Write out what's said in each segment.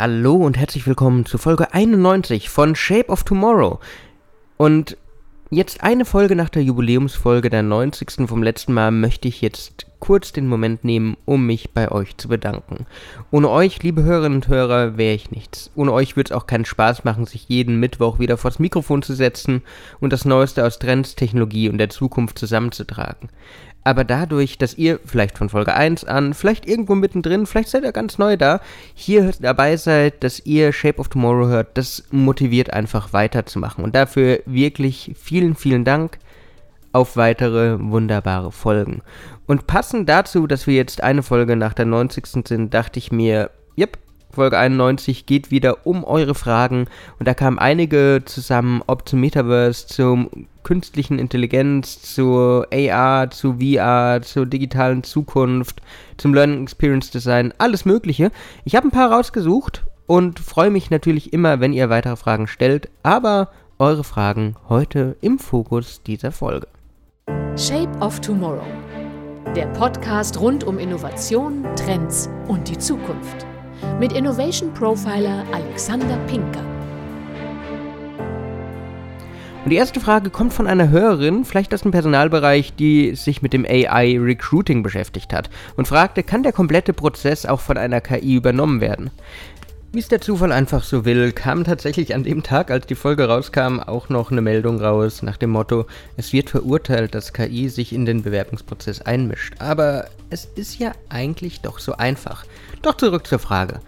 Hallo und herzlich willkommen zu Folge 91 von Shape of Tomorrow. Und jetzt eine Folge nach der Jubiläumsfolge der 90. vom letzten Mal möchte ich jetzt kurz den Moment nehmen, um mich bei euch zu bedanken. Ohne euch, liebe Hörerinnen und Hörer, wäre ich nichts. Ohne euch würde es auch keinen Spaß machen, sich jeden Mittwoch wieder vors Mikrofon zu setzen und das Neueste aus Trends, Technologie und der Zukunft zusammenzutragen aber dadurch, dass ihr vielleicht von Folge 1 an, vielleicht irgendwo mittendrin, vielleicht seid ihr ganz neu da, hier dabei seid, dass ihr Shape of Tomorrow hört, das motiviert einfach weiterzumachen. Und dafür wirklich vielen, vielen Dank auf weitere wunderbare Folgen. Und passend dazu, dass wir jetzt eine Folge nach der 90. sind, dachte ich mir, yep, Folge 91 geht wieder um eure Fragen und da kamen einige zusammen, ob zum Metaverse, zum künstlichen Intelligenz, zur AR, zu VR, zur digitalen Zukunft, zum Learning Experience Design, alles Mögliche. Ich habe ein paar rausgesucht und freue mich natürlich immer, wenn ihr weitere Fragen stellt, aber eure Fragen heute im Fokus dieser Folge. Shape of Tomorrow. Der Podcast rund um Innovation, Trends und die Zukunft. Mit Innovation Profiler Alexander Pinker. Und die erste Frage kommt von einer Hörerin, vielleicht aus dem Personalbereich, die sich mit dem AI Recruiting beschäftigt hat und fragte, kann der komplette Prozess auch von einer KI übernommen werden? Wie es der Zufall einfach so will, kam tatsächlich an dem Tag, als die Folge rauskam, auch noch eine Meldung raus nach dem Motto, es wird verurteilt, dass KI sich in den Bewerbungsprozess einmischt. Aber es ist ja eigentlich doch so einfach. Doch zurück zur Frage.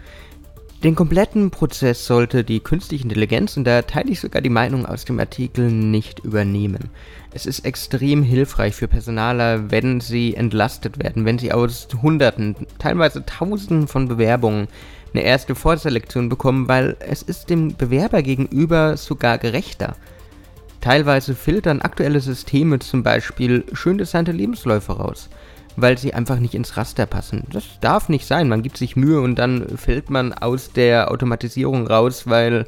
Den kompletten Prozess sollte die künstliche Intelligenz, und da teile ich sogar die Meinung aus dem Artikel, nicht übernehmen. Es ist extrem hilfreich für Personaler, wenn sie entlastet werden, wenn sie aus Hunderten, teilweise Tausenden von Bewerbungen eine erste Vorselektion bekommen, weil es ist dem Bewerber gegenüber sogar gerechter. Teilweise filtern aktuelle Systeme zum Beispiel schön designte Lebensläufe raus weil sie einfach nicht ins Raster passen. Das darf nicht sein. Man gibt sich Mühe und dann fällt man aus der Automatisierung raus, weil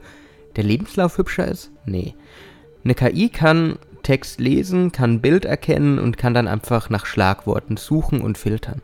der Lebenslauf hübscher ist? Nee. Eine KI kann Text lesen, kann Bild erkennen und kann dann einfach nach Schlagworten suchen und filtern.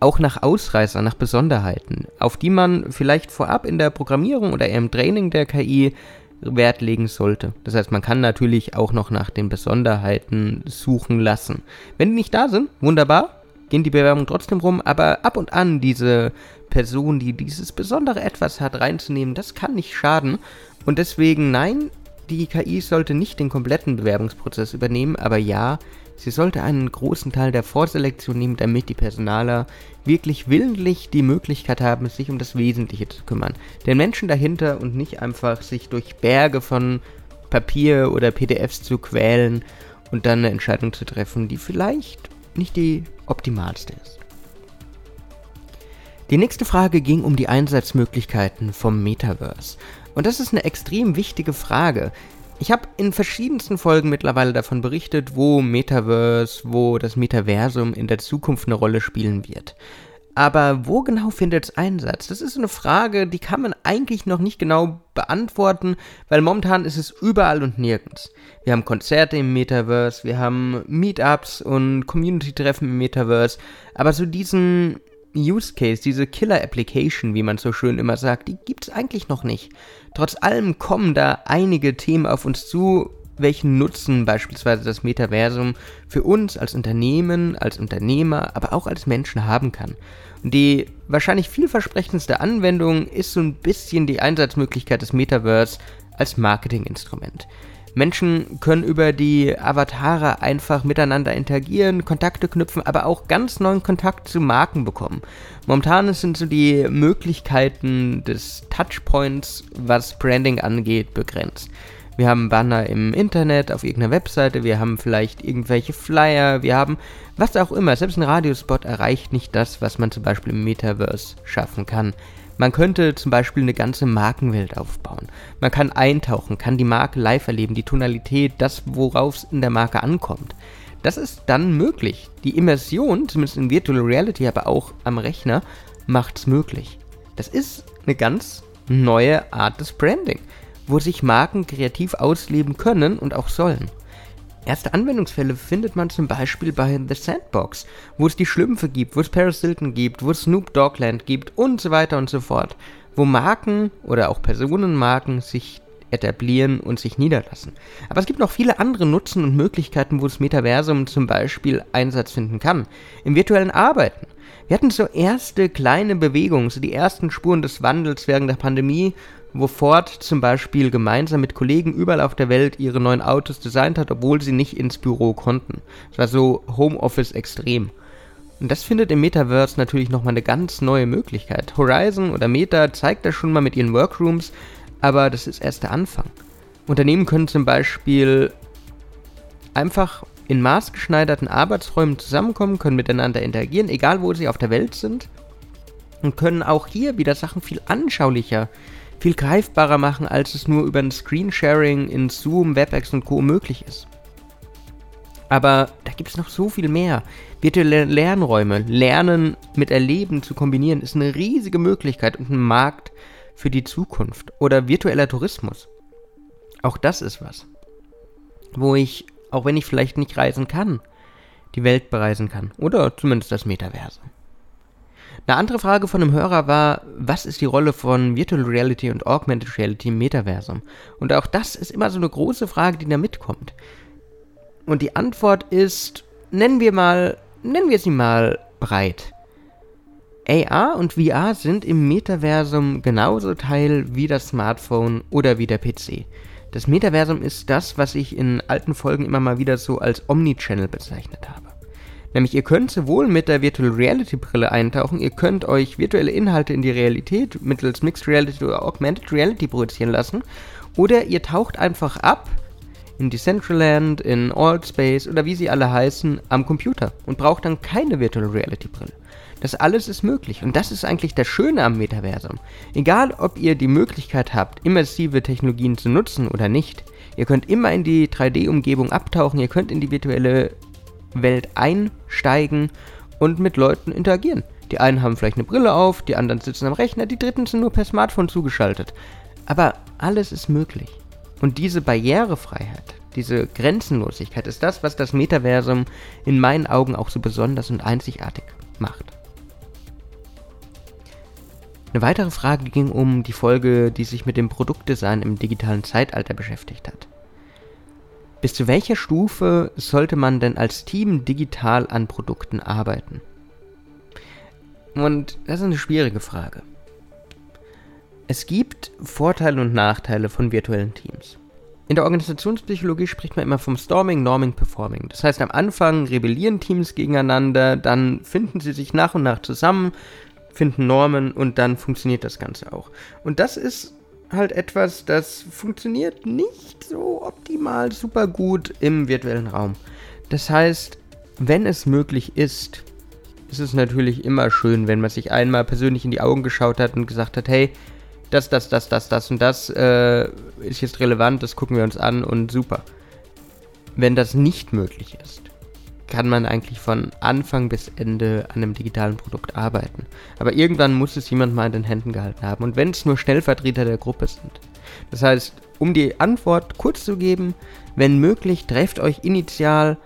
Auch nach Ausreißern, nach Besonderheiten, auf die man vielleicht vorab in der Programmierung oder im Training der KI Wert legen sollte. Das heißt, man kann natürlich auch noch nach den Besonderheiten suchen lassen. Wenn die nicht da sind, wunderbar, gehen die Bewerbungen trotzdem rum, aber ab und an diese Person, die dieses besondere Etwas hat, reinzunehmen, das kann nicht schaden. Und deswegen, nein, die KI sollte nicht den kompletten Bewerbungsprozess übernehmen, aber ja, sie sollte einen großen Teil der Vorselektion nehmen, damit die Personaler wirklich willentlich die Möglichkeit haben, sich um das Wesentliche zu kümmern. Den Menschen dahinter und nicht einfach sich durch Berge von Papier oder PDFs zu quälen und dann eine Entscheidung zu treffen, die vielleicht nicht die optimalste ist. Die nächste Frage ging um die Einsatzmöglichkeiten vom Metaverse. Und das ist eine extrem wichtige Frage. Ich habe in verschiedensten Folgen mittlerweile davon berichtet, wo Metaverse, wo das Metaversum in der Zukunft eine Rolle spielen wird. Aber wo genau findet es Einsatz? Das ist eine Frage, die kann man eigentlich noch nicht genau beantworten, weil momentan ist es überall und nirgends. Wir haben Konzerte im Metaverse, wir haben Meetups und Community-Treffen im Metaverse, aber so diesen Use Case, diese Killer Application, wie man so schön immer sagt, die gibt es eigentlich noch nicht. Trotz allem kommen da einige Themen auf uns zu, welchen Nutzen beispielsweise das Metaversum für uns als Unternehmen, als Unternehmer, aber auch als Menschen haben kann. Und die wahrscheinlich vielversprechendste Anwendung ist so ein bisschen die Einsatzmöglichkeit des Metaverse als Marketinginstrument. Menschen können über die Avatare einfach miteinander interagieren, Kontakte knüpfen, aber auch ganz neuen Kontakt zu Marken bekommen. Momentan sind so die Möglichkeiten des Touchpoints, was Branding angeht, begrenzt. Wir haben Banner im Internet, auf irgendeiner Webseite, wir haben vielleicht irgendwelche Flyer, wir haben was auch immer. Selbst ein Radiospot erreicht nicht das, was man zum Beispiel im Metaverse schaffen kann. Man könnte zum Beispiel eine ganze Markenwelt aufbauen. Man kann eintauchen, kann die Marke live erleben, die Tonalität, das, worauf es in der Marke ankommt. Das ist dann möglich. Die Immersion, zumindest in Virtual Reality, aber auch am Rechner, macht es möglich. Das ist eine ganz neue Art des Branding wo sich Marken kreativ ausleben können und auch sollen. Erste Anwendungsfälle findet man zum Beispiel bei The Sandbox, wo es die Schlümpfe gibt, wo es Paris Hilton gibt, wo es Snoop Doggland gibt und so weiter und so fort. Wo Marken oder auch Personenmarken sich etablieren und sich niederlassen. Aber es gibt noch viele andere Nutzen und Möglichkeiten, wo das Metaversum zum Beispiel Einsatz finden kann. Im virtuellen Arbeiten. Wir hatten so erste kleine Bewegungen, so die ersten Spuren des Wandels während der Pandemie, wo Ford zum Beispiel gemeinsam mit Kollegen überall auf der Welt ihre neuen Autos designt hat, obwohl sie nicht ins Büro konnten. Es war so Homeoffice extrem. Und das findet im Metaverse natürlich nochmal eine ganz neue Möglichkeit. Horizon oder Meta zeigt das schon mal mit ihren Workrooms, aber das ist erst der Anfang. Unternehmen können zum Beispiel einfach in maßgeschneiderten Arbeitsräumen zusammenkommen, können miteinander interagieren, egal wo sie auf der Welt sind. Und können auch hier wieder Sachen viel anschaulicher, viel greifbarer machen, als es nur über ein Screensharing in Zoom, WebEx und Co. möglich ist. Aber da gibt es noch so viel mehr. Virtuelle Lernräume, Lernen mit Erleben zu kombinieren, ist eine riesige Möglichkeit und ein Markt, für die Zukunft oder virtueller Tourismus. Auch das ist was, wo ich, auch wenn ich vielleicht nicht reisen kann, die Welt bereisen kann oder zumindest das Metaversum. Eine andere Frage von einem Hörer war, was ist die Rolle von Virtual Reality und Augmented Reality im Metaversum? Und auch das ist immer so eine große Frage, die da mitkommt. Und die Antwort ist, nennen wir mal, nennen wir sie mal breit. AR und VR sind im Metaversum genauso Teil wie das Smartphone oder wie der PC. Das Metaversum ist das, was ich in alten Folgen immer mal wieder so als Omnichannel bezeichnet habe. Nämlich ihr könnt sowohl mit der Virtual Reality Brille eintauchen, ihr könnt euch virtuelle Inhalte in die Realität mittels Mixed Reality oder Augmented Reality projizieren lassen, oder ihr taucht einfach ab in Decentraland, in Altspace oder wie sie alle heißen, am Computer und braucht dann keine Virtual Reality Brille. Das alles ist möglich und das ist eigentlich das Schöne am Metaversum. Egal, ob ihr die Möglichkeit habt, immersive Technologien zu nutzen oder nicht, ihr könnt immer in die 3D-Umgebung abtauchen, ihr könnt in die virtuelle Welt einsteigen und mit Leuten interagieren. Die einen haben vielleicht eine Brille auf, die anderen sitzen am Rechner, die dritten sind nur per Smartphone zugeschaltet. Aber alles ist möglich. Und diese Barrierefreiheit, diese Grenzenlosigkeit ist das, was das Metaversum in meinen Augen auch so besonders und einzigartig macht. Eine weitere Frage ging um die Folge, die sich mit dem Produktdesign im digitalen Zeitalter beschäftigt hat. Bis zu welcher Stufe sollte man denn als Team digital an Produkten arbeiten? Und das ist eine schwierige Frage. Es gibt Vorteile und Nachteile von virtuellen Teams. In der Organisationspsychologie spricht man immer vom Storming, Norming, Performing. Das heißt, am Anfang rebellieren Teams gegeneinander, dann finden sie sich nach und nach zusammen, finden Normen und dann funktioniert das Ganze auch. Und das ist halt etwas, das funktioniert nicht so optimal super gut im virtuellen Raum. Das heißt, wenn es möglich ist, ist es natürlich immer schön, wenn man sich einmal persönlich in die Augen geschaut hat und gesagt hat, hey, das, das, das, das, das und das äh, ist jetzt relevant, das gucken wir uns an und super. Wenn das nicht möglich ist, kann man eigentlich von Anfang bis Ende an einem digitalen Produkt arbeiten. Aber irgendwann muss es jemand mal in den Händen gehalten haben. Und wenn es nur Stellvertreter der Gruppe sind. Das heißt, um die Antwort kurz zu geben, wenn möglich, trefft euch initial,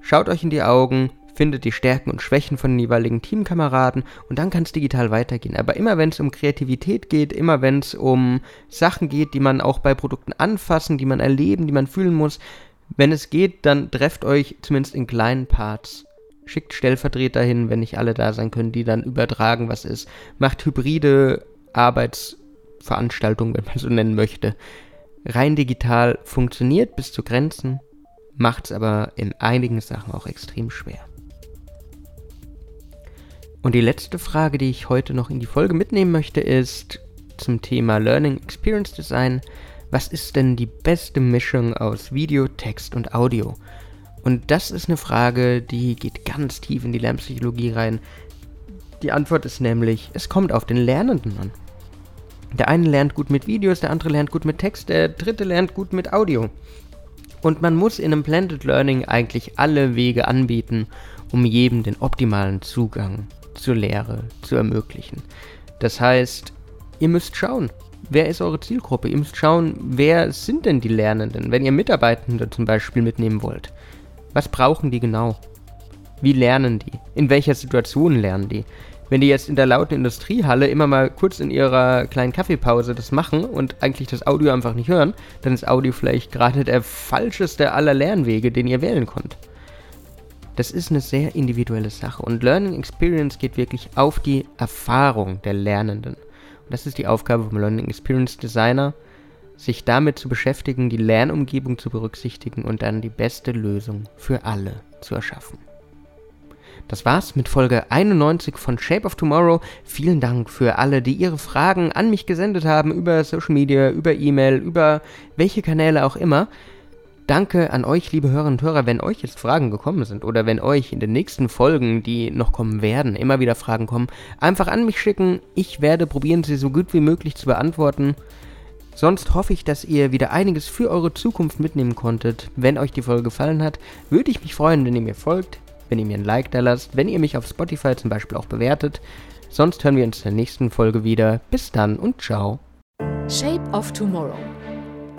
schaut euch in die Augen, findet die Stärken und Schwächen von den jeweiligen Teamkameraden und dann kann es digital weitergehen. Aber immer wenn es um Kreativität geht, immer wenn es um Sachen geht, die man auch bei Produkten anfassen, die man erleben, die man fühlen muss, wenn es geht, dann trefft euch zumindest in kleinen Parts. Schickt Stellvertreter hin, wenn nicht alle da sein können, die dann übertragen, was ist. Macht hybride Arbeitsveranstaltungen, wenn man so nennen möchte. Rein digital funktioniert bis zu Grenzen, macht es aber in einigen Sachen auch extrem schwer. Und die letzte Frage, die ich heute noch in die Folge mitnehmen möchte, ist zum Thema Learning Experience Design was ist denn die beste Mischung aus Video, Text und Audio? Und das ist eine Frage, die geht ganz tief in die Lernpsychologie rein. Die Antwort ist nämlich, es kommt auf den Lernenden an. Der eine lernt gut mit Videos, der andere lernt gut mit Text, der dritte lernt gut mit Audio. Und man muss in einem Blended Learning eigentlich alle Wege anbieten, um jedem den optimalen Zugang zur Lehre zu ermöglichen. Das heißt, ihr müsst schauen, wer ist eure Zielgruppe? Ihr müsst schauen, wer sind denn die Lernenden, wenn ihr Mitarbeitende zum Beispiel mitnehmen wollt. Was brauchen die genau? Wie lernen die? In welcher Situation lernen die? Wenn die jetzt in der lauten Industriehalle immer mal kurz in ihrer kleinen Kaffeepause das machen und eigentlich das Audio einfach nicht hören, dann ist Audio vielleicht gerade der falscheste aller Lernwege, den ihr wählen könnt. Das ist eine sehr individuelle Sache und Learning Experience geht wirklich auf die Erfahrung der Lernenden. Das ist die Aufgabe vom Learning Experience Designer, sich damit zu beschäftigen, die Lernumgebung zu berücksichtigen und dann die beste Lösung für alle zu erschaffen. Das war's mit Folge 91 von Shape of Tomorrow. Vielen Dank für alle, die ihre Fragen an mich gesendet haben über Social Media, über E-Mail, über welche Kanäle auch immer. Danke an euch, liebe Hörerinnen und Hörer, wenn euch jetzt Fragen gekommen sind oder wenn euch in den nächsten Folgen, die noch kommen werden, immer wieder Fragen kommen, einfach an mich schicken. Ich werde probieren, sie so gut wie möglich zu beantworten. Sonst hoffe ich, dass ihr wieder einiges für eure Zukunft mitnehmen konntet. Wenn euch die Folge gefallen hat, würde ich mich freuen, wenn ihr mir folgt, wenn ihr mir ein Like da lasst, wenn ihr mich auf Spotify zum Beispiel auch bewertet. Sonst hören wir uns in der nächsten Folge wieder. Bis dann und ciao. Shape of Tomorrow.